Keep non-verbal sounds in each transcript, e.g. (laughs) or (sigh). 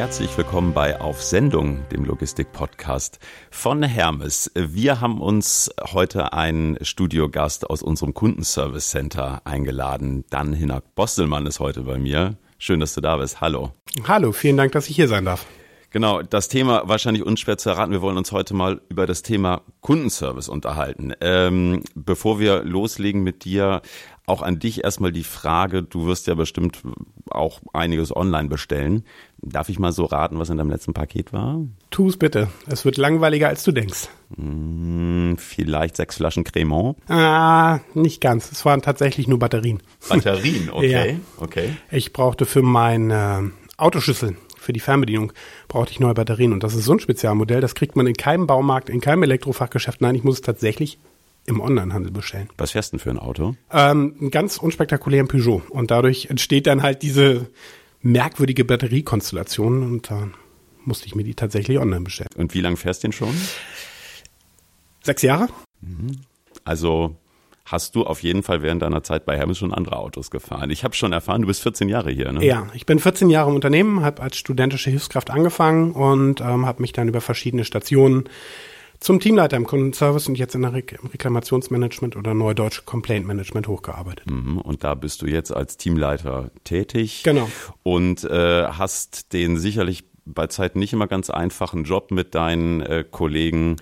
Herzlich willkommen bei Auf Sendung, dem Logistik-Podcast von Hermes. Wir haben uns heute einen Studiogast aus unserem Kundenservice Center eingeladen. Dan Hinak Bostelmann ist heute bei mir. Schön, dass du da bist. Hallo. Hallo, vielen Dank, dass ich hier sein darf. Genau, das Thema wahrscheinlich unschwer zu erraten. Wir wollen uns heute mal über das Thema Kundenservice unterhalten. Ähm, bevor wir loslegen mit dir, auch an dich erstmal die Frage, du wirst ja bestimmt auch einiges online bestellen. Darf ich mal so raten, was in deinem letzten Paket war? Tu es bitte. Es wird langweiliger, als du denkst. Hm, vielleicht sechs Flaschen Cremant? Ah, nicht ganz. Es waren tatsächlich nur Batterien. Batterien, (laughs) okay. ja. okay. Ich brauchte für meine Autoschüssel für die Fernbedienung brauchte ich neue Batterien. Und das ist so ein Spezialmodell, das kriegt man in keinem Baumarkt, in keinem Elektrofachgeschäft. Nein, ich muss es tatsächlich im Onlinehandel bestellen. Was fährst du denn für ein Auto? Ähm, einen ganz unspektakulären Peugeot. Und dadurch entsteht dann halt diese merkwürdige Batteriekonstellation und da musste ich mir die tatsächlich online bestellen. Und wie lange fährst du den schon? Sechs Jahre. Mhm. Also hast du auf jeden Fall während deiner Zeit bei Hermes schon andere Autos gefahren. Ich habe schon erfahren, du bist 14 Jahre hier, ne? Ja, ich bin 14 Jahre im Unternehmen, habe als studentische Hilfskraft angefangen und ähm, habe mich dann über verschiedene Stationen zum Teamleiter im Kundenservice und jetzt in der Re im Reklamationsmanagement oder Neudeutsch Complaint Management hochgearbeitet. Mhm, und da bist du jetzt als Teamleiter tätig. Genau. Und äh, hast den sicherlich bei Zeiten nicht immer ganz einfachen Job mit deinen äh, Kollegen,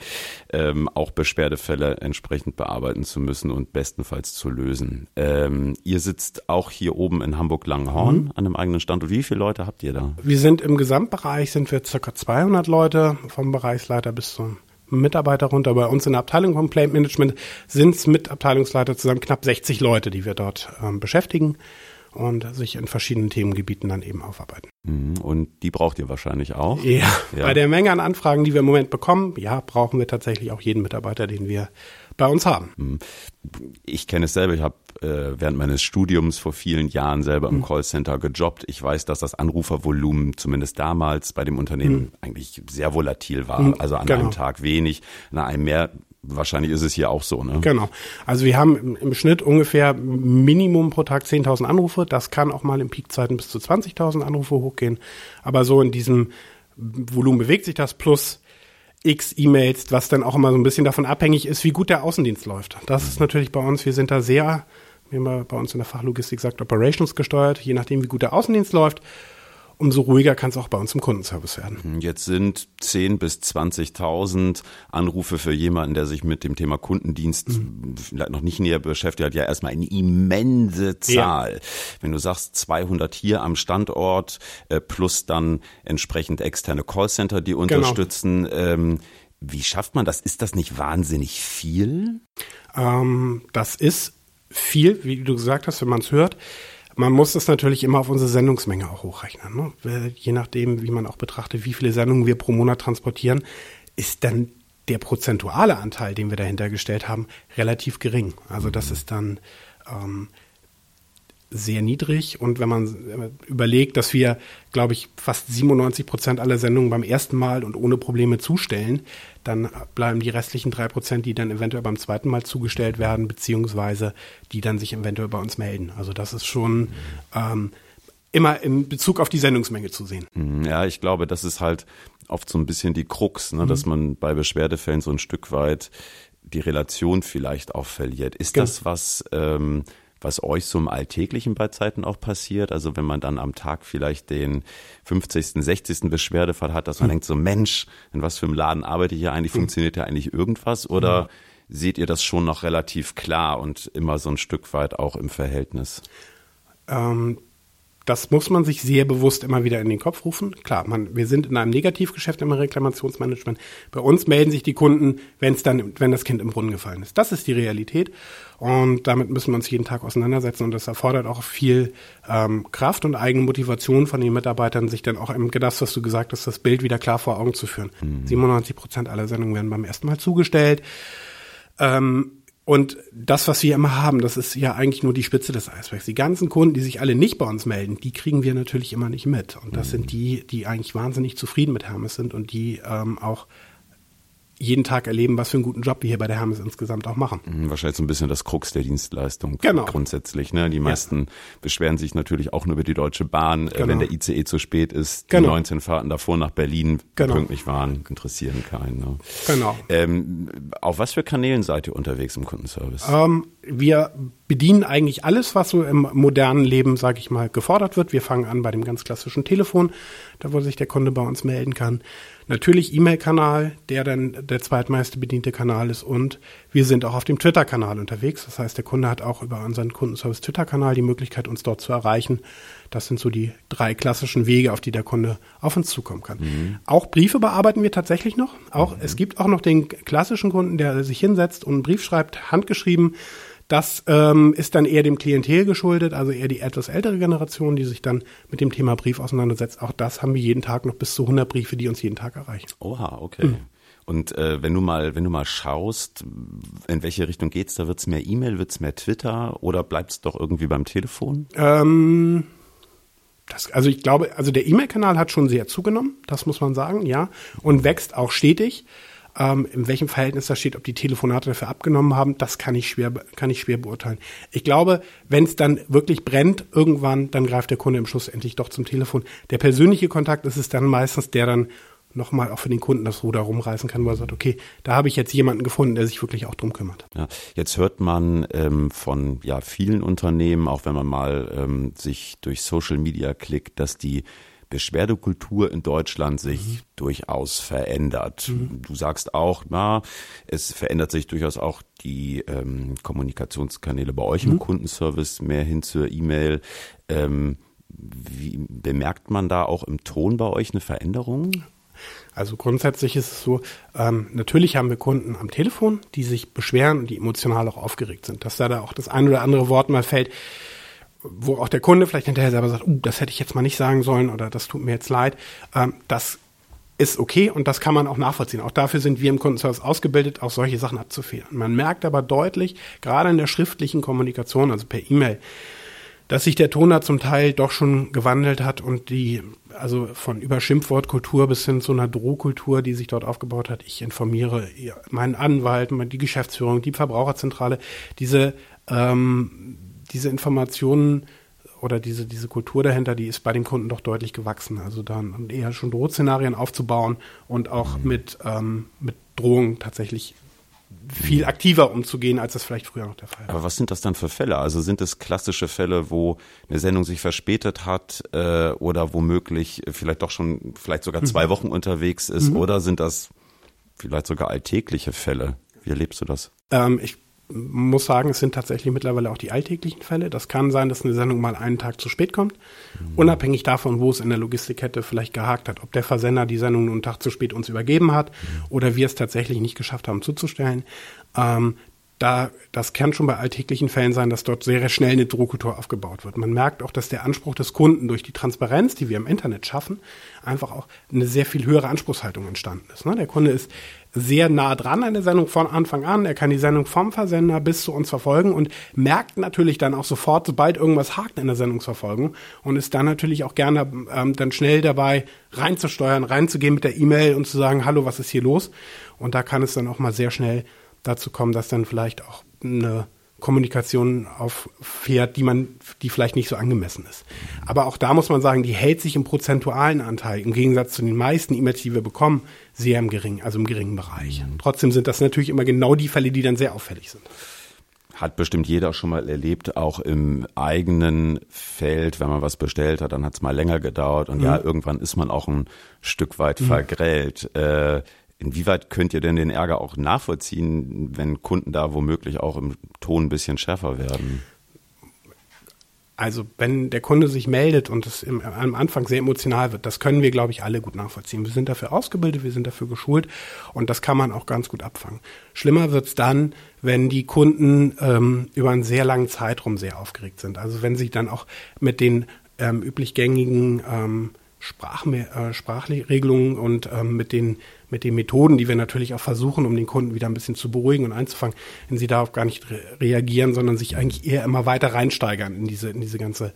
ähm, auch Beschwerdefälle entsprechend bearbeiten zu müssen und bestenfalls zu lösen. Ähm, ihr sitzt auch hier oben in Hamburg-Langenhorn mhm. an einem eigenen Standort. Wie viele Leute habt ihr da? Wir sind im Gesamtbereich sind wir circa 200 Leute, vom Bereichsleiter bis zum Mitarbeiter runter. Bei uns in der Abteilung Complaint Management sind es mit Abteilungsleiter zusammen knapp 60 Leute, die wir dort ähm, beschäftigen und sich in verschiedenen Themengebieten dann eben aufarbeiten. Mhm. Und die braucht ihr wahrscheinlich auch? Ja, ja, bei der Menge an Anfragen, die wir im Moment bekommen, ja, brauchen wir tatsächlich auch jeden Mitarbeiter, den wir bei uns haben. Mhm. Ich kenne es selber, ich habe äh, während meines Studiums vor vielen Jahren selber im mhm. Callcenter gejobbt. Ich weiß, dass das Anrufervolumen zumindest damals bei dem Unternehmen mhm. eigentlich sehr volatil war. Mhm, also an genau. einem Tag wenig, an einem mehr wahrscheinlich ist es hier auch so, ne? Genau. Also wir haben im, im Schnitt ungefähr Minimum pro Tag 10.000 Anrufe. Das kann auch mal in Peakzeiten bis zu 20.000 Anrufe hochgehen. Aber so in diesem Volumen bewegt sich das plus x E-Mails, was dann auch immer so ein bisschen davon abhängig ist, wie gut der Außendienst läuft. Das ist natürlich bei uns, wir sind da sehr, wie man bei uns in der Fachlogistik sagt, Operations gesteuert, je nachdem, wie gut der Außendienst läuft umso ruhiger kann es auch bei uns im Kundenservice werden. Hm, jetzt sind 10.000 bis 20.000 Anrufe für jemanden, der sich mit dem Thema Kundendienst mhm. vielleicht noch nicht näher beschäftigt hat, ja erstmal eine immense Zahl. Ja. Wenn du sagst 200 hier am Standort äh, plus dann entsprechend externe Callcenter, die genau. unterstützen, genau. wie schafft man das? Ist das nicht wahnsinnig viel? Ähm, das ist viel, wie du gesagt hast, wenn man es hört. Man muss das natürlich immer auf unsere Sendungsmenge auch hochrechnen. Ne? Je nachdem, wie man auch betrachtet, wie viele Sendungen wir pro Monat transportieren, ist dann der prozentuale Anteil, den wir dahinter gestellt haben, relativ gering. Also das ist dann ähm, sehr niedrig. Und wenn man überlegt, dass wir, glaube ich, fast 97 Prozent aller Sendungen beim ersten Mal und ohne Probleme zustellen, dann bleiben die restlichen drei Prozent, die dann eventuell beim zweiten Mal zugestellt werden, beziehungsweise die dann sich eventuell bei uns melden. Also das ist schon ähm, immer in Bezug auf die Sendungsmenge zu sehen. Mhm, ja, ich glaube, das ist halt oft so ein bisschen die Krux, ne, mhm. dass man bei Beschwerdefällen so ein Stück weit die Relation vielleicht auch verliert. Ist genau. das was, ähm, was euch so im Alltäglichen bei Zeiten auch passiert? Also wenn man dann am Tag vielleicht den 50., 60. Beschwerdefall hat, dass man mhm. denkt so, Mensch, in was für einem Laden arbeite ich hier eigentlich? Mhm. Funktioniert ja eigentlich irgendwas? Oder mhm. seht ihr das schon noch relativ klar und immer so ein Stück weit auch im Verhältnis? Ähm, das muss man sich sehr bewusst immer wieder in den Kopf rufen. Klar, man, wir sind in einem Negativgeschäft im Reklamationsmanagement. Bei uns melden sich die Kunden, wenn es dann, wenn das Kind im Brunnen gefallen ist. Das ist die Realität. Und damit müssen wir uns jeden Tag auseinandersetzen. Und das erfordert auch viel ähm, Kraft und eigene Motivation von den Mitarbeitern, sich dann auch im das, was du gesagt hast, das Bild wieder klar vor Augen zu führen. Mhm. 97 Prozent aller Sendungen werden beim ersten Mal zugestellt. Ähm, und das, was wir immer haben, das ist ja eigentlich nur die Spitze des Eisbergs. Die ganzen Kunden, die sich alle nicht bei uns melden, die kriegen wir natürlich immer nicht mit. Und das sind die, die eigentlich wahnsinnig zufrieden mit Hermes sind und die ähm, auch jeden Tag erleben, was für einen guten Job wir hier bei der Hermes insgesamt auch machen. Mhm, wahrscheinlich so ein bisschen das Krux der Dienstleistung genau. grundsätzlich. Ne? Die meisten ja. beschweren sich natürlich auch nur über die Deutsche Bahn, äh, genau. wenn der ICE zu spät ist. Die genau. 19 Fahrten davor nach Berlin genau. pünktlich waren, interessieren keinen. Ne? Genau. Ähm, auf was für Kanälen seid ihr unterwegs im Kundenservice? Ähm, wir bedienen eigentlich alles, was so im modernen Leben, sage ich mal, gefordert wird. Wir fangen an bei dem ganz klassischen Telefon, da wo sich der Kunde bei uns melden kann. Natürlich E-Mail-Kanal, der dann der zweitmeiste bediente Kanal ist und wir sind auch auf dem Twitter-Kanal unterwegs. Das heißt, der Kunde hat auch über unseren Kundenservice Twitter-Kanal die Möglichkeit, uns dort zu erreichen. Das sind so die drei klassischen Wege, auf die der Kunde auf uns zukommen kann. Mhm. Auch Briefe bearbeiten wir tatsächlich noch. Auch mhm. es gibt auch noch den klassischen Kunden, der sich hinsetzt und einen Brief schreibt, handgeschrieben das ähm, ist dann eher dem Klientel geschuldet, also eher die etwas ältere Generation, die sich dann mit dem Thema Brief auseinandersetzt. Auch das haben wir jeden Tag noch bis zu 100 Briefe, die uns jeden Tag erreichen. Oha, okay. Mhm. Und äh, wenn du mal, wenn du mal schaust, in welche Richtung geht's, da wird's mehr E-Mail, wird's mehr Twitter oder bleibt's doch irgendwie beim Telefon? Ähm, das, also ich glaube, also der E-Mail-Kanal hat schon sehr zugenommen, das muss man sagen, ja, und wächst auch stetig. Ähm, in welchem Verhältnis das steht, ob die Telefonate dafür abgenommen haben, das kann ich schwer, kann ich schwer beurteilen. Ich glaube, wenn es dann wirklich brennt, irgendwann, dann greift der Kunde im Schluss endlich doch zum Telefon. Der persönliche Kontakt ist es dann meistens, der dann nochmal auch für den Kunden das Ruder rumreißen kann, wo er sagt, okay, da habe ich jetzt jemanden gefunden, der sich wirklich auch drum kümmert. Ja, jetzt hört man ähm, von ja vielen Unternehmen, auch wenn man mal ähm, sich durch Social Media klickt, dass die Beschwerdekultur in Deutschland sich mhm. durchaus verändert. Mhm. Du sagst auch, na, es verändert sich durchaus auch die ähm, Kommunikationskanäle bei euch mhm. im Kundenservice mehr hin zur E-Mail. Ähm, wie bemerkt man da auch im Ton bei euch eine Veränderung? Also grundsätzlich ist es so, ähm, natürlich haben wir Kunden am Telefon, die sich beschweren und die emotional auch aufgeregt sind. Dass da, da auch das ein oder andere Wort mal fällt, wo auch der Kunde vielleicht hinterher selber sagt, uh, das hätte ich jetzt mal nicht sagen sollen oder das tut mir jetzt leid. Ähm, das ist okay und das kann man auch nachvollziehen. Auch dafür sind wir im Kundenservice ausgebildet, auch solche Sachen abzufedern. Man merkt aber deutlich, gerade in der schriftlichen Kommunikation, also per E-Mail, dass sich der Ton da zum Teil doch schon gewandelt hat und die, also von über Schimpfwortkultur bis hin zu einer Drohkultur, die sich dort aufgebaut hat. Ich informiere meinen Anwalt, die Geschäftsführung, die Verbraucherzentrale, diese ähm, diese Informationen oder diese, diese Kultur dahinter, die ist bei den Kunden doch deutlich gewachsen. Also dann eher schon Drohszenarien aufzubauen und auch mit, ähm, mit Drohungen tatsächlich viel aktiver umzugehen, als das vielleicht früher noch der Fall war. Aber was sind das dann für Fälle? Also sind es klassische Fälle, wo eine Sendung sich verspätet hat äh, oder womöglich vielleicht doch schon vielleicht sogar zwei mhm. Wochen unterwegs ist mhm. oder sind das vielleicht sogar alltägliche Fälle? Wie erlebst du das? Ähm, ich muss sagen, es sind tatsächlich mittlerweile auch die alltäglichen Fälle. Das kann sein, dass eine Sendung mal einen Tag zu spät kommt, mhm. unabhängig davon, wo es in der Logistikkette vielleicht gehakt hat, ob der Versender die Sendung nur einen Tag zu spät uns übergeben hat mhm. oder wir es tatsächlich nicht geschafft haben zuzustellen. Ähm, da, das kann schon bei alltäglichen Fällen sein, dass dort sehr schnell eine Drohkultur aufgebaut wird. Man merkt auch, dass der Anspruch des Kunden durch die Transparenz, die wir im Internet schaffen, einfach auch eine sehr viel höhere Anspruchshaltung entstanden ist. Ne? Der Kunde ist sehr nah dran an der Sendung von Anfang an. Er kann die Sendung vom Versender bis zu uns verfolgen und merkt natürlich dann auch sofort, sobald irgendwas hakt in der Sendungsverfolgung und ist dann natürlich auch gerne ähm, dann schnell dabei, reinzusteuern, reinzugehen mit der E-Mail und zu sagen, hallo, was ist hier los? Und da kann es dann auch mal sehr schnell dazu kommen, dass dann vielleicht auch eine Kommunikation auffährt, die man, die vielleicht nicht so angemessen ist. Aber auch da muss man sagen, die hält sich im prozentualen Anteil im Gegensatz zu den meisten E-Mails, die wir bekommen, sehr im geringen, also im geringen Bereich. Mhm. Trotzdem sind das natürlich immer genau die Fälle, die dann sehr auffällig sind. Hat bestimmt jeder schon mal erlebt, auch im eigenen Feld, wenn man was bestellt hat, dann hat es mal länger gedauert und mhm. ja, irgendwann ist man auch ein Stück weit mhm. vergrellt. Äh, Inwieweit könnt ihr denn den Ärger auch nachvollziehen, wenn Kunden da womöglich auch im Ton ein bisschen schärfer werden? Also wenn der Kunde sich meldet und es im, am Anfang sehr emotional wird, das können wir, glaube ich, alle gut nachvollziehen. Wir sind dafür ausgebildet, wir sind dafür geschult und das kann man auch ganz gut abfangen. Schlimmer wird's dann, wenn die Kunden ähm, über einen sehr langen Zeitraum sehr aufgeregt sind. Also wenn sie dann auch mit den ähm, üblich gängigen ähm, Sprach, äh, Sprachregelungen und ähm, mit den mit den Methoden, die wir natürlich auch versuchen, um den Kunden wieder ein bisschen zu beruhigen und einzufangen, wenn sie darauf gar nicht re reagieren, sondern sich eigentlich eher immer weiter reinsteigern in diese, in diese ganze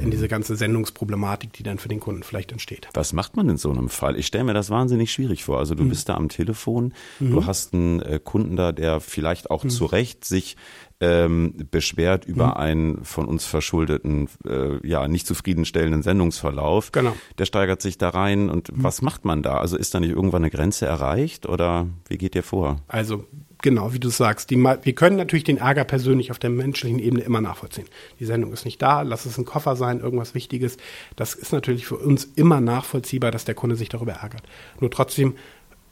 in diese ganze Sendungsproblematik, die dann für den Kunden vielleicht entsteht. Was macht man in so einem Fall? Ich stelle mir das wahnsinnig schwierig vor. Also du mhm. bist da am Telefon, mhm. du hast einen äh, Kunden da, der vielleicht auch mhm. zu Recht sich ähm, beschwert über mhm. einen von uns verschuldeten, äh, ja, nicht zufriedenstellenden Sendungsverlauf. Genau. Der steigert sich da rein und mhm. was macht man da? Also ist da nicht irgendwann eine Grenze erreicht oder wie geht ihr vor? Also genau, wie du sagst, die, wir können natürlich den Ärger persönlich auf der menschlichen Ebene immer nachvollziehen. Die Sendung ist nicht da, lass es ein Koffer sein, irgendwas Wichtiges. Das ist natürlich für uns immer nachvollziehbar, dass der Kunde sich darüber ärgert. Nur trotzdem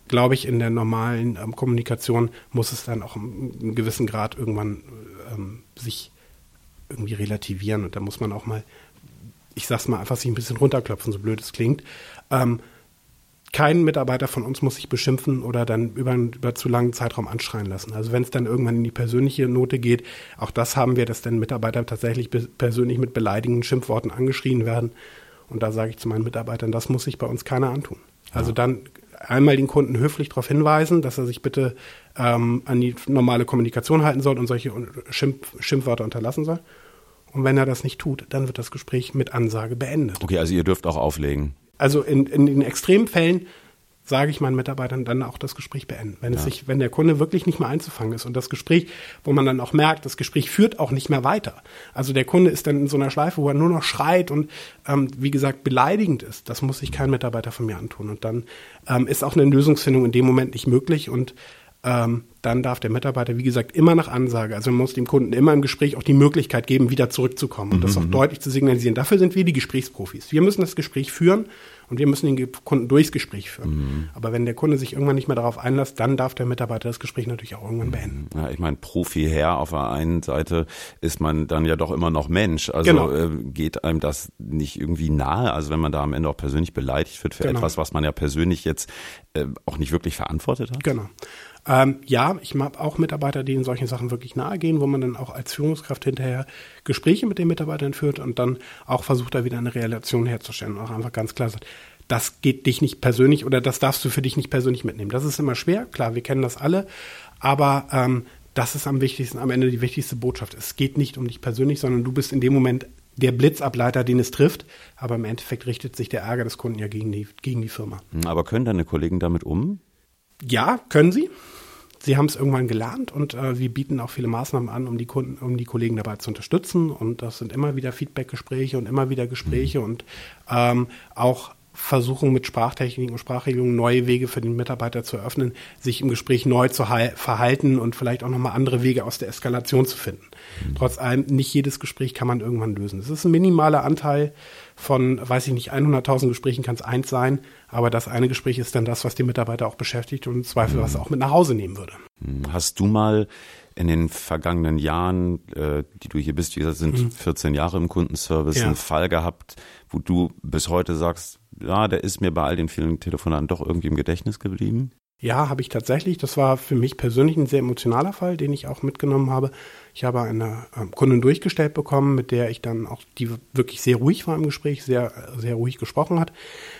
glaube ich, in der normalen ähm, Kommunikation muss es dann auch einen gewissen Grad irgendwann ähm, sich irgendwie relativieren. Und da muss man auch mal, ich sag's mal, einfach sich ein bisschen runterklopfen, so blöd es klingt. Ähm, kein Mitarbeiter von uns muss sich beschimpfen oder dann über einen über zu langen Zeitraum anschreien lassen. Also wenn es dann irgendwann in die persönliche Note geht, auch das haben wir, dass dann Mitarbeiter tatsächlich persönlich mit beleidigenden Schimpfworten angeschrien werden. Und da sage ich zu meinen Mitarbeitern, das muss sich bei uns keiner antun. Also dann einmal den Kunden höflich darauf hinweisen, dass er sich bitte ähm, an die normale Kommunikation halten soll und solche Schimpf Schimpfwörter unterlassen soll. Und wenn er das nicht tut, dann wird das Gespräch mit Ansage beendet. Okay, also ihr dürft auch auflegen. Also in, in den Extremfällen sage ich meinen Mitarbeitern dann auch das Gespräch beenden. Wenn ja. es sich, wenn der Kunde wirklich nicht mehr einzufangen ist und das Gespräch, wo man dann auch merkt, das Gespräch führt auch nicht mehr weiter. Also der Kunde ist dann in so einer Schleife, wo er nur noch schreit und ähm, wie gesagt beleidigend ist. Das muss sich kein Mitarbeiter von mir antun. Und dann ähm, ist auch eine Lösungsfindung in dem Moment nicht möglich und ähm, dann darf der Mitarbeiter, wie gesagt, immer nach Ansage, also man muss dem Kunden immer im Gespräch auch die Möglichkeit geben, wieder zurückzukommen und mhm. das auch deutlich zu signalisieren. Dafür sind wir die Gesprächsprofis. Wir müssen das Gespräch führen und wir müssen den Kunden durchs Gespräch führen. Mhm. Aber wenn der Kunde sich irgendwann nicht mehr darauf einlässt, dann darf der Mitarbeiter das Gespräch natürlich auch irgendwann beenden. Ja, ich meine, Profi her auf der einen Seite ist man dann ja doch immer noch Mensch. Also genau. äh, geht einem das nicht irgendwie nahe? Also wenn man da am Ende auch persönlich beleidigt wird für genau. etwas, was man ja persönlich jetzt äh, auch nicht wirklich verantwortet hat? Genau. Ähm, ja, ich habe auch Mitarbeiter, die in solchen Sachen wirklich nahe gehen, wo man dann auch als Führungskraft hinterher Gespräche mit den Mitarbeitern führt und dann auch versucht, da wieder eine Relation herzustellen und auch einfach ganz klar sagt, das geht dich nicht persönlich oder das darfst du für dich nicht persönlich mitnehmen. Das ist immer schwer, klar, wir kennen das alle, aber ähm, das ist am wichtigsten, am Ende die wichtigste Botschaft. Es geht nicht um dich persönlich, sondern du bist in dem Moment der Blitzableiter, den es trifft. Aber im Endeffekt richtet sich der Ärger des Kunden ja gegen die, gegen die Firma. Aber können deine Kollegen damit um? Ja, können sie. Sie haben es irgendwann gelernt und äh, wir bieten auch viele Maßnahmen an, um die Kunden, um die Kollegen dabei zu unterstützen. Und das sind immer wieder Feedbackgespräche und immer wieder Gespräche mhm. und ähm, auch versuchen mit Sprachtechniken und Sprachregelungen neue Wege für den Mitarbeiter zu eröffnen, sich im Gespräch neu zu verhalten und vielleicht auch nochmal andere Wege aus der Eskalation zu finden. Mhm. Trotz allem, nicht jedes Gespräch kann man irgendwann lösen. Es ist ein minimaler Anteil von, weiß ich nicht, 100.000 Gesprächen kann es eins sein, aber das eine Gespräch ist dann das, was die Mitarbeiter auch beschäftigt und im Zweifel was mhm. auch mit nach Hause nehmen würde. Mhm. Hast du mal in den vergangenen Jahren, äh, die du hier bist, wie gesagt, sind mhm. 14 Jahre im Kundenservice, ja. einen Fall gehabt, wo du bis heute sagst, ja, der ist mir bei all den vielen Telefonaten doch irgendwie im Gedächtnis geblieben? Ja, habe ich tatsächlich. Das war für mich persönlich ein sehr emotionaler Fall, den ich auch mitgenommen habe. Ich habe eine ähm, Kundin durchgestellt bekommen, mit der ich dann auch, die wirklich sehr ruhig war im Gespräch, sehr, sehr ruhig gesprochen hat,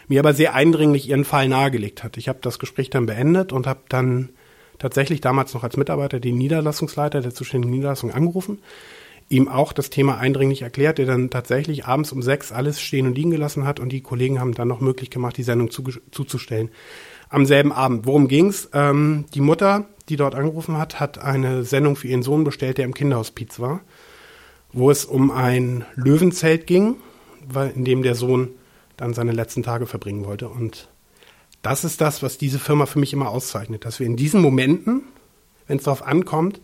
mir aber sehr eindringlich ihren Fall nahegelegt hat. Ich habe das Gespräch dann beendet und habe dann tatsächlich damals noch als Mitarbeiter den Niederlassungsleiter der zuständigen Niederlassung angerufen, ihm auch das Thema eindringlich erklärt, der dann tatsächlich abends um sechs alles stehen und liegen gelassen hat und die Kollegen haben dann noch möglich gemacht, die Sendung zu, zuzustellen am selben Abend. Worum ging's? Ähm, die Mutter, die dort angerufen hat, hat eine Sendung für ihren Sohn bestellt, der im Kinderhospiz war, wo es um ein Löwenzelt ging, in dem der Sohn dann seine letzten Tage verbringen wollte. Und das ist das, was diese Firma für mich immer auszeichnet, dass wir in diesen Momenten, wenn es darauf ankommt,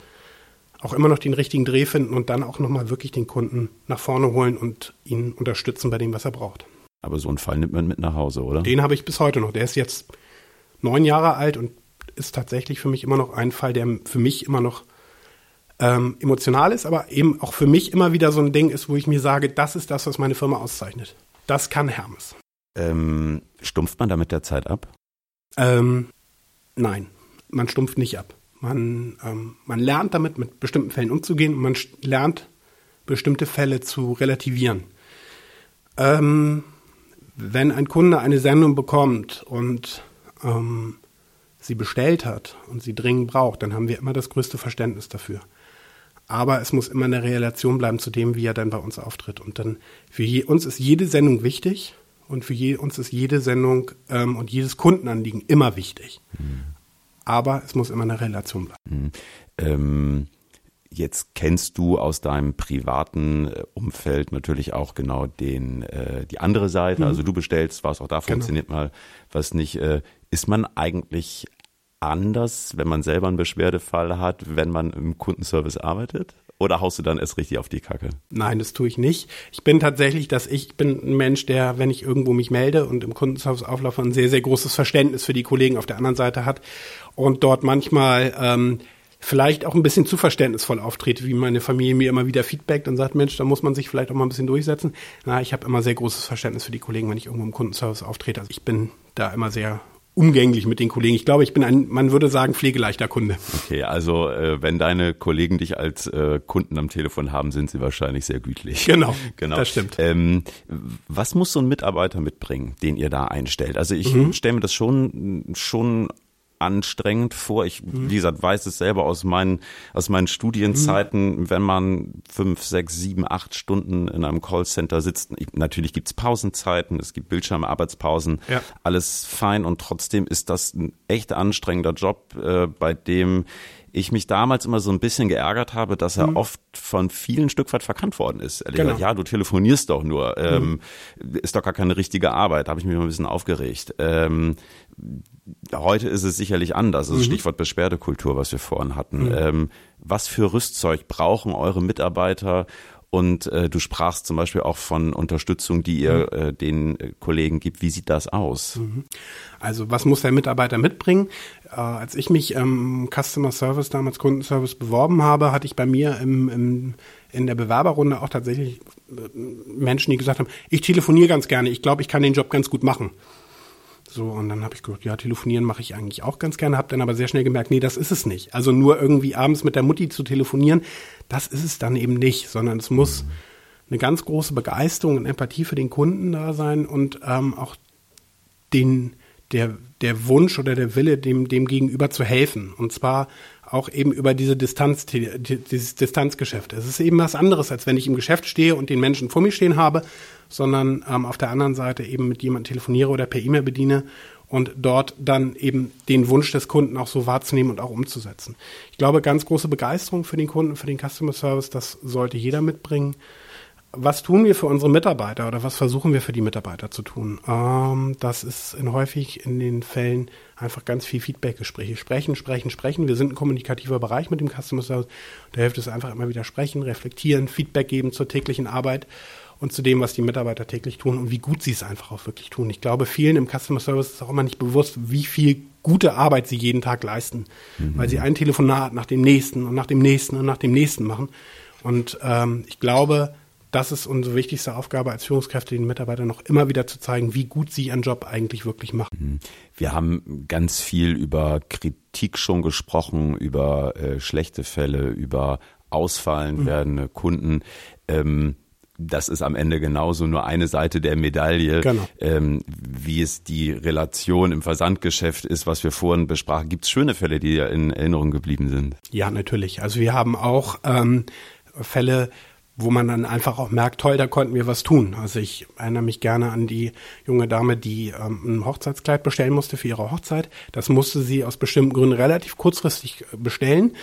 auch immer noch den richtigen Dreh finden und dann auch nochmal wirklich den Kunden nach vorne holen und ihn unterstützen bei dem, was er braucht. Aber so einen Fall nimmt man mit nach Hause, oder? Den habe ich bis heute noch. Der ist jetzt neun Jahre alt und ist tatsächlich für mich immer noch ein Fall, der für mich immer noch ähm, emotional ist, aber eben auch für mich immer wieder so ein Ding ist, wo ich mir sage, das ist das, was meine Firma auszeichnet. Das kann Hermes. Ähm, stumpft man da mit der Zeit ab? Ähm, nein, man stumpft nicht ab. Man, ähm, man lernt damit, mit bestimmten Fällen umzugehen und man lernt, bestimmte Fälle zu relativieren. Ähm, wenn ein Kunde eine Sendung bekommt und ähm, sie bestellt hat und sie dringend braucht, dann haben wir immer das größte Verständnis dafür. Aber es muss immer eine Relation bleiben zu dem, wie er dann bei uns auftritt. Und dann für je, uns ist jede Sendung wichtig und für je, uns ist jede Sendung ähm, und jedes Kundenanliegen immer wichtig. Aber es muss immer eine Relation bleiben. Mhm. Ähm Jetzt kennst du aus deinem privaten äh, Umfeld natürlich auch genau den äh, die andere Seite. Mhm. Also du bestellst, was auch da genau. funktioniert mal, was nicht. Äh, ist man eigentlich anders, wenn man selber einen Beschwerdefall hat, wenn man im Kundenservice arbeitet? Oder haust du dann erst richtig auf die Kacke? Nein, das tue ich nicht. Ich bin tatsächlich, dass ich bin ein Mensch, der, wenn ich irgendwo mich melde und im Kundenservice auflaufe, ein sehr, sehr großes Verständnis für die Kollegen auf der anderen Seite hat und dort manchmal ähm, vielleicht auch ein bisschen zu verständnisvoll auftrete, wie meine Familie mir immer wieder feedbackt und sagt, Mensch, da muss man sich vielleicht auch mal ein bisschen durchsetzen. Na, ich habe immer sehr großes Verständnis für die Kollegen, wenn ich irgendwo im Kundenservice auftrete. Also ich bin da immer sehr umgänglich mit den Kollegen. Ich glaube, ich bin ein, man würde sagen, pflegeleichter Kunde. Okay, also äh, wenn deine Kollegen dich als äh, Kunden am Telefon haben, sind sie wahrscheinlich sehr gütlich. Genau, (laughs) genau. das stimmt. Ähm, was muss so ein Mitarbeiter mitbringen, den ihr da einstellt? Also ich mhm. stelle mir das schon schon anstrengend vor. Ich, mhm. wie gesagt, weiß es selber aus meinen, aus meinen Studienzeiten, mhm. wenn man fünf, sechs, sieben, acht Stunden in einem Callcenter sitzt. Ich, natürlich gibt's Pausenzeiten, es gibt Bildschirmarbeitspausen, ja. alles fein und trotzdem ist das ein echt anstrengender Job, äh, bei dem ich mich damals immer so ein bisschen geärgert habe, dass er mhm. oft von vielen Stück weit verkannt worden ist. Ehrlich genau. gesagt, ja, du telefonierst doch nur, ähm, mhm. ist doch gar keine richtige Arbeit. Da habe ich mich mal ein bisschen aufgeregt. Ähm, heute ist es sicherlich anders. Das mhm. Stichwort Beschwerdekultur, was wir vorhin hatten. Mhm. Ähm, was für Rüstzeug brauchen eure Mitarbeiter, und äh, du sprachst zum Beispiel auch von Unterstützung, die ihr mhm. äh, den äh, Kollegen gibt. Wie sieht das aus? Mhm. Also was muss der Mitarbeiter mitbringen? Äh, als ich mich im Customer Service, damals Kundenservice beworben habe, hatte ich bei mir im, im, in der Bewerberrunde auch tatsächlich äh, Menschen, die gesagt haben, ich telefoniere ganz gerne, ich glaube, ich kann den Job ganz gut machen. So, und dann habe ich gedacht, ja, telefonieren mache ich eigentlich auch ganz gerne, habe dann aber sehr schnell gemerkt, nee, das ist es nicht. Also nur irgendwie abends mit der Mutti zu telefonieren, das ist es dann eben nicht, sondern es muss eine ganz große Begeisterung und Empathie für den Kunden da sein und ähm, auch den, der, der Wunsch oder der Wille, dem, dem Gegenüber zu helfen. Und zwar auch eben über diese Distanz, dieses Distanzgeschäft. Es ist eben was anderes, als wenn ich im Geschäft stehe und den Menschen vor mir stehen habe, sondern ähm, auf der anderen Seite eben mit jemandem telefoniere oder per E-Mail bediene und dort dann eben den Wunsch des Kunden auch so wahrzunehmen und auch umzusetzen. Ich glaube, ganz große Begeisterung für den Kunden, für den Customer Service, das sollte jeder mitbringen was tun wir für unsere Mitarbeiter oder was versuchen wir für die Mitarbeiter zu tun? Ähm, das ist in häufig in den Fällen einfach ganz viel Feedbackgespräche. Sprechen, sprechen, sprechen. Wir sind ein kommunikativer Bereich mit dem Customer Service. Da hilft es einfach immer wieder sprechen, reflektieren, Feedback geben zur täglichen Arbeit und zu dem, was die Mitarbeiter täglich tun und wie gut sie es einfach auch wirklich tun. Ich glaube, vielen im Customer Service ist auch immer nicht bewusst, wie viel gute Arbeit sie jeden Tag leisten, mhm. weil sie ein Telefonat nach dem nächsten und nach dem nächsten und nach dem nächsten machen. Und ähm, ich glaube, das ist unsere wichtigste Aufgabe als Führungskräfte, den Mitarbeitern noch immer wieder zu zeigen, wie gut sie ihren Job eigentlich wirklich machen. Mhm. Wir haben ganz viel über Kritik schon gesprochen, über äh, schlechte Fälle, über ausfallen mhm. werdende Kunden. Ähm, das ist am Ende genauso nur eine Seite der Medaille, genau. ähm, wie es die Relation im Versandgeschäft ist, was wir vorhin besprachen. Gibt es schöne Fälle, die ja in Erinnerung geblieben sind? Ja, natürlich. Also wir haben auch ähm, Fälle, wo man dann einfach auch merkt, toll, da konnten wir was tun. Also ich erinnere mich gerne an die junge Dame, die ähm, ein Hochzeitskleid bestellen musste für ihre Hochzeit. Das musste sie aus bestimmten Gründen relativ kurzfristig äh, bestellen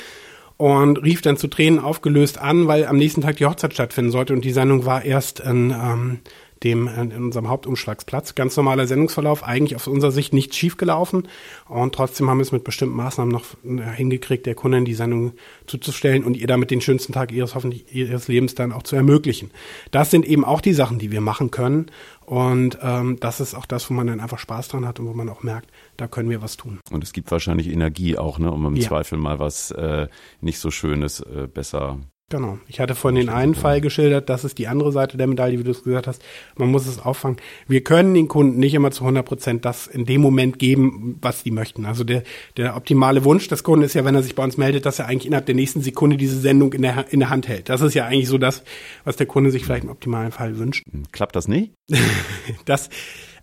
und rief dann zu Tränen aufgelöst an, weil am nächsten Tag die Hochzeit stattfinden sollte und die Sendung war erst in ähm, dem in unserem Hauptumschlagsplatz. Ganz normaler Sendungsverlauf, eigentlich aus unserer Sicht nicht schief gelaufen. Und trotzdem haben wir es mit bestimmten Maßnahmen noch äh, hingekriegt, der Kundin die Sendung zuzustellen und ihr damit den schönsten Tag ihres hoffentlich ihres Lebens dann auch zu ermöglichen. Das sind eben auch die Sachen, die wir machen können. Und ähm, das ist auch das, wo man dann einfach Spaß dran hat und wo man auch merkt, da können wir was tun. Und es gibt wahrscheinlich Energie auch, ne, um im ja. Zweifel mal was äh, nicht so Schönes äh, besser Genau. Ich hatte vorhin den einen Fall geschildert, das ist die andere Seite der Medaille, wie du es gesagt hast. Man muss es auffangen. Wir können den Kunden nicht immer zu 100 Prozent das in dem Moment geben, was die möchten. Also der, der optimale Wunsch des Kunden ist ja, wenn er sich bei uns meldet, dass er eigentlich innerhalb der nächsten Sekunde diese Sendung in der, in der Hand hält. Das ist ja eigentlich so das, was der Kunde sich vielleicht im optimalen Fall wünscht. Klappt das nicht? (laughs) das,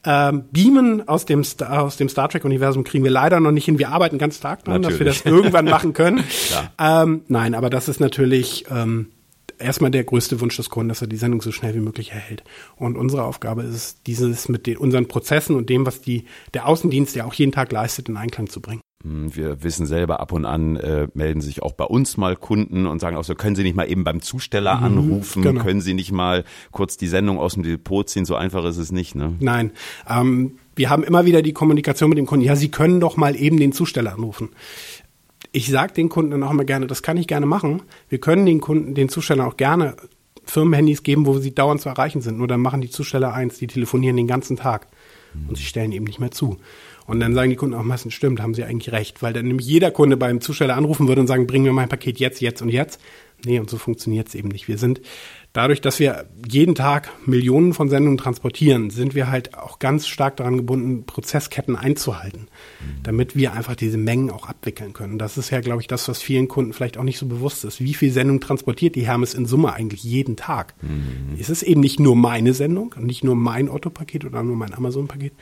Ähm, Beamen aus dem, Star, aus dem Star Trek-Universum kriegen wir leider noch nicht hin. Wir arbeiten ganz stark daran, dass wir das irgendwann machen können. (laughs) ähm, nein, aber das ist natürlich ähm, erstmal der größte Wunsch des Kunden, dass er die Sendung so schnell wie möglich erhält. Und unsere Aufgabe ist es, dieses mit den, unseren Prozessen und dem, was die, der Außendienst ja auch jeden Tag leistet, in Einklang zu bringen. Hm, wir wissen selber, ab und an äh, melden sich auch bei uns mal Kunden und sagen auch so, können Sie nicht mal eben beim Zusteller mhm, anrufen, genau. können Sie nicht mal kurz die Sendung aus dem Depot ziehen, so einfach ist es nicht. Ne? Nein, ähm, wir haben immer wieder die Kommunikation mit dem Kunden, ja, Sie können doch mal eben den Zusteller anrufen ich sage den Kunden dann auch immer gerne, das kann ich gerne machen. Wir können den Kunden, den Zustellern auch gerne Firmenhandys geben, wo sie dauernd zu erreichen sind. Nur dann machen die Zusteller eins, die telefonieren den ganzen Tag. Und sie stellen eben nicht mehr zu. Und dann sagen die Kunden auch meistens, stimmt, haben sie eigentlich recht, weil dann nämlich jeder Kunde beim Zusteller anrufen würde und sagen, bring mir mein Paket jetzt, jetzt und jetzt. Nee, und so funktioniert es eben nicht. Wir sind dadurch, dass wir jeden Tag Millionen von Sendungen transportieren, sind wir halt auch ganz stark daran gebunden, Prozessketten einzuhalten, damit wir einfach diese Mengen auch abwickeln können. Das ist ja, glaube ich, das, was vielen Kunden vielleicht auch nicht so bewusst ist. Wie viel Sendung transportiert die Hermes in Summe eigentlich jeden Tag? Mhm. Es ist eben nicht nur meine Sendung und nicht nur mein Otto-Paket oder nur mein Amazon-Paket,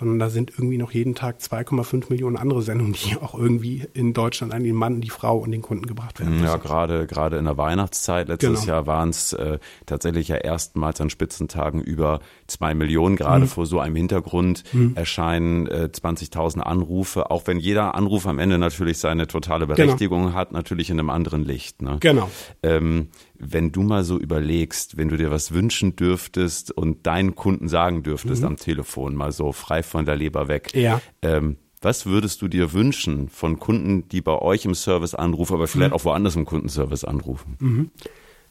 sondern da sind irgendwie noch jeden Tag 2,5 Millionen andere Sendungen, die auch irgendwie in Deutschland an den Mann, die Frau und den Kunden gebracht werden. Ja, gerade gerade in der Weihnachtszeit letztes genau. Jahr waren es äh, tatsächlich ja erstmals an Spitzentagen über zwei Millionen. Gerade mhm. vor so einem Hintergrund mhm. erscheinen äh, 20.000 Anrufe, auch wenn jeder Anruf am Ende natürlich seine totale genau. Berechtigung genau. hat, natürlich in einem anderen Licht. Ne? Genau. Ähm, wenn du mal so überlegst, wenn du dir was wünschen dürftest und deinen Kunden sagen dürftest mhm. am Telefon, mal so frei von der Leber weg, ja. ähm, was würdest du dir wünschen von Kunden, die bei euch im Service anrufen, aber vielleicht mhm. auch woanders im Kundenservice anrufen? Mhm.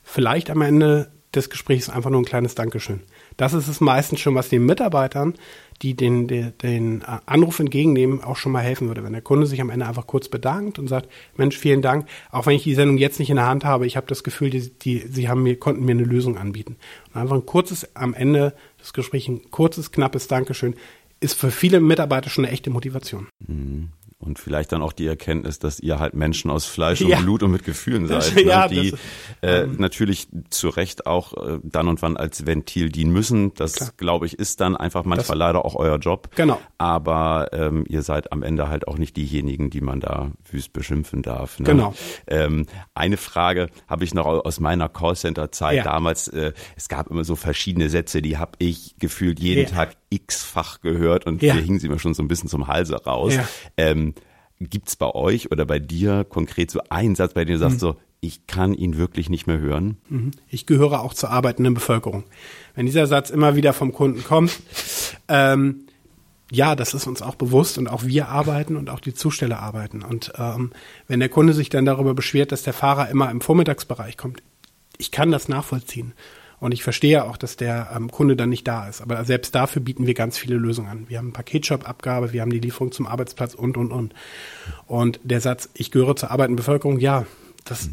Vielleicht am Ende des Gesprächs einfach nur ein kleines Dankeschön. Das ist es meistens schon, was den Mitarbeitern, die den, den, den Anruf entgegennehmen, auch schon mal helfen würde. Wenn der Kunde sich am Ende einfach kurz bedankt und sagt, Mensch, vielen Dank, auch wenn ich die Sendung jetzt nicht in der Hand habe, ich habe das Gefühl, die, die, sie haben mir, konnten mir eine Lösung anbieten. Und einfach ein kurzes, am Ende des Gesprächs, ein kurzes, knappes Dankeschön, ist für viele Mitarbeiter schon eine echte Motivation. Mhm und vielleicht dann auch die Erkenntnis, dass ihr halt Menschen aus Fleisch ja. und Blut und mit Gefühlen seid, ne? ja, die das, äh, ähm, natürlich zu Recht auch äh, dann und wann als Ventil dienen müssen. Das glaube ich ist dann einfach manchmal das, leider auch euer Job. Genau. Aber ähm, ihr seid am Ende halt auch nicht diejenigen, die man da wüst beschimpfen darf. Ne? Genau. Ähm, eine Frage habe ich noch aus meiner Callcenter-Zeit ja. damals. Äh, es gab immer so verschiedene Sätze, die habe ich gefühlt jeden Tag x-fach gehört und ja. hier hingen sie mir schon so ein bisschen zum Halse raus. Ja. Ähm, Gibt's bei euch oder bei dir konkret so einen Satz, bei dem du sagst mhm. so, ich kann ihn wirklich nicht mehr hören? Mhm. Ich gehöre auch zur arbeitenden Bevölkerung. Wenn dieser Satz immer wieder vom Kunden kommt, ähm, ja, das ist uns auch bewusst und auch wir arbeiten und auch die Zusteller arbeiten. Und ähm, wenn der Kunde sich dann darüber beschwert, dass der Fahrer immer im Vormittagsbereich kommt, ich kann das nachvollziehen. Und ich verstehe auch, dass der ähm, Kunde dann nicht da ist. Aber selbst dafür bieten wir ganz viele Lösungen an. Wir haben Paketshop-Abgabe, wir haben die Lieferung zum Arbeitsplatz und, und, und. Und der Satz, ich gehöre zur arbeitenden Bevölkerung, ja, das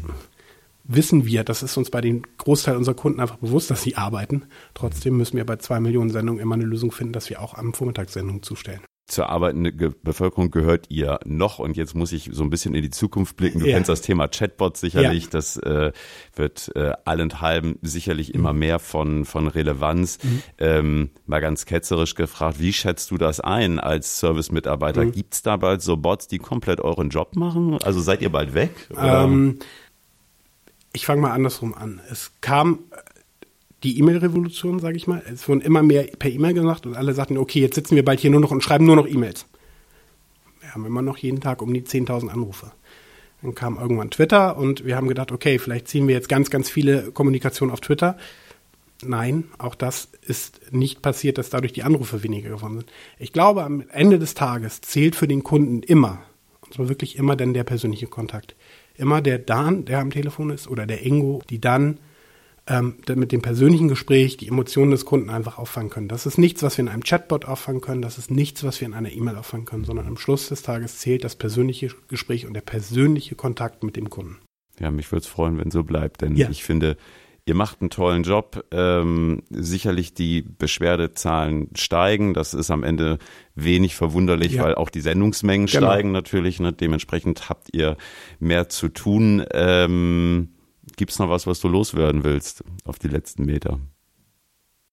wissen wir. Das ist uns bei den Großteil unserer Kunden einfach bewusst, dass sie arbeiten. Trotzdem müssen wir bei zwei Millionen Sendungen immer eine Lösung finden, dass wir auch am Vormittagssendungen zustellen zur arbeitenden Bevölkerung gehört ihr noch und jetzt muss ich so ein bisschen in die Zukunft blicken. Du ja. kennst das Thema Chatbot sicherlich, ja. das äh, wird äh, allenthalben sicherlich mhm. immer mehr von, von Relevanz. Mhm. Ähm, mal ganz ketzerisch gefragt, wie schätzt du das ein als Service-Mitarbeiter? Mhm. Gibt es da bald so Bots, die komplett euren Job machen? Also seid ihr bald weg? Ähm, ich fange mal andersrum an. Es kam die E-Mail-Revolution, sage ich mal. Es wurden immer mehr per E-Mail gemacht und alle sagten, okay, jetzt sitzen wir bald hier nur noch und schreiben nur noch E-Mails. Wir haben immer noch jeden Tag um die 10.000 Anrufe. Dann kam irgendwann Twitter und wir haben gedacht, okay, vielleicht ziehen wir jetzt ganz, ganz viele Kommunikationen auf Twitter. Nein, auch das ist nicht passiert, dass dadurch die Anrufe weniger geworden sind. Ich glaube, am Ende des Tages zählt für den Kunden immer, und zwar wirklich immer dann der persönliche Kontakt. Immer der Dan, der am Telefon ist, oder der Ingo, die dann ähm, mit dem persönlichen Gespräch die Emotionen des Kunden einfach auffangen können. Das ist nichts, was wir in einem Chatbot auffangen können, das ist nichts, was wir in einer E-Mail auffangen können, sondern am Schluss des Tages zählt das persönliche Gespräch und der persönliche Kontakt mit dem Kunden. Ja, mich würde es freuen, wenn so bleibt, denn ja. ich finde, ihr macht einen tollen Job. Ähm, sicherlich die Beschwerdezahlen steigen. Das ist am Ende wenig verwunderlich, ja. weil auch die Sendungsmengen genau. steigen natürlich. Ne? Dementsprechend habt ihr mehr zu tun. Ähm, Gibt es noch was, was du loswerden willst auf die letzten Meter?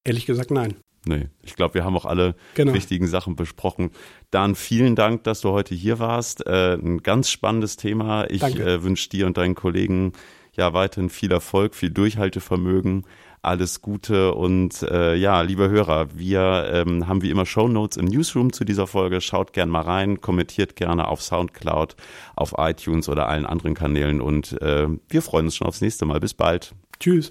Ehrlich gesagt, nein. Nee, ich glaube, wir haben auch alle genau. wichtigen Sachen besprochen. Dan, vielen Dank, dass du heute hier warst. Äh, ein ganz spannendes Thema. Ich äh, wünsche dir und deinen Kollegen ja weiterhin viel Erfolg, viel Durchhaltevermögen, alles Gute und äh, ja, liebe Hörer, wir ähm, haben wie immer Show Notes im Newsroom zu dieser Folge. Schaut gern mal rein, kommentiert gerne auf SoundCloud, auf iTunes oder allen anderen Kanälen und äh, wir freuen uns schon aufs nächste Mal. Bis bald. Tschüss.